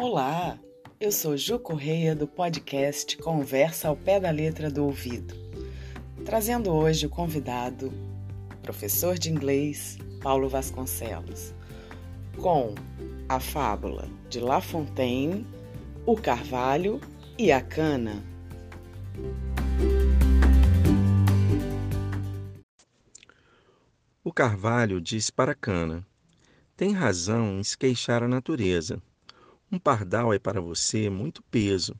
Olá, eu sou Ju Correia do podcast Conversa ao Pé da Letra do Ouvido, trazendo hoje o convidado, professor de inglês Paulo Vasconcelos, com a fábula de La Fontaine, o Carvalho e a Cana. O Carvalho disse para a Cana: Tem razão em se queixar a natureza. Um pardal é para você muito peso.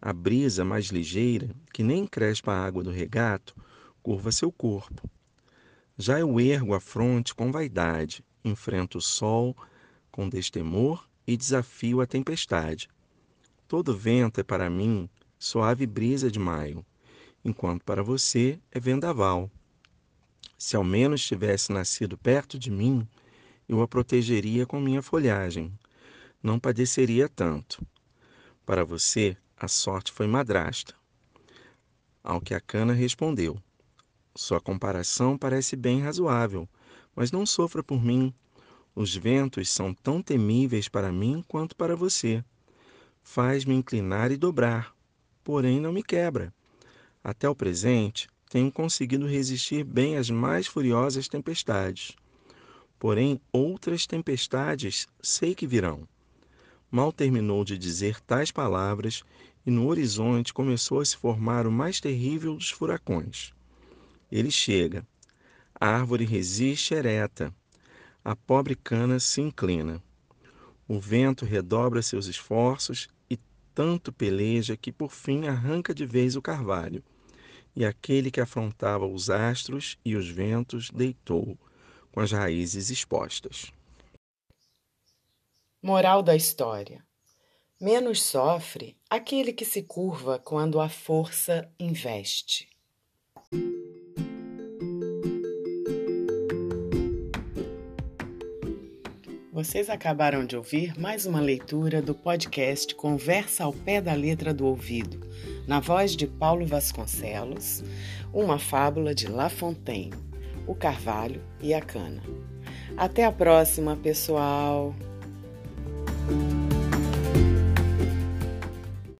A brisa mais ligeira, que nem crespa a água do regato, curva seu corpo. Já eu ergo a fronte com vaidade, enfrento o sol com destemor e desafio a tempestade. Todo vento é para mim suave brisa de maio, enquanto para você é vendaval. Se ao menos tivesse nascido perto de mim, eu a protegeria com minha folhagem não padeceria tanto. Para você, a sorte foi madrasta. Ao que a cana respondeu: Sua comparação parece bem razoável, mas não sofra por mim. Os ventos são tão temíveis para mim quanto para você. Faz-me inclinar e dobrar, porém não me quebra. Até o presente, tenho conseguido resistir bem às mais furiosas tempestades. Porém, outras tempestades sei que virão. Mal terminou de dizer tais palavras e no horizonte começou a se formar o mais terrível dos furacões. Ele chega. A árvore resiste ereta. A pobre cana se inclina. O vento redobra seus esforços e tanto peleja que por fim arranca de vez o carvalho. E aquele que afrontava os astros e os ventos deitou, com as raízes expostas. Moral da história: menos sofre aquele que se curva quando a força investe. Vocês acabaram de ouvir mais uma leitura do podcast Conversa ao Pé da Letra do Ouvido, na voz de Paulo Vasconcelos, uma fábula de La Fontaine, o Carvalho e a Cana. Até a próxima, pessoal! thank you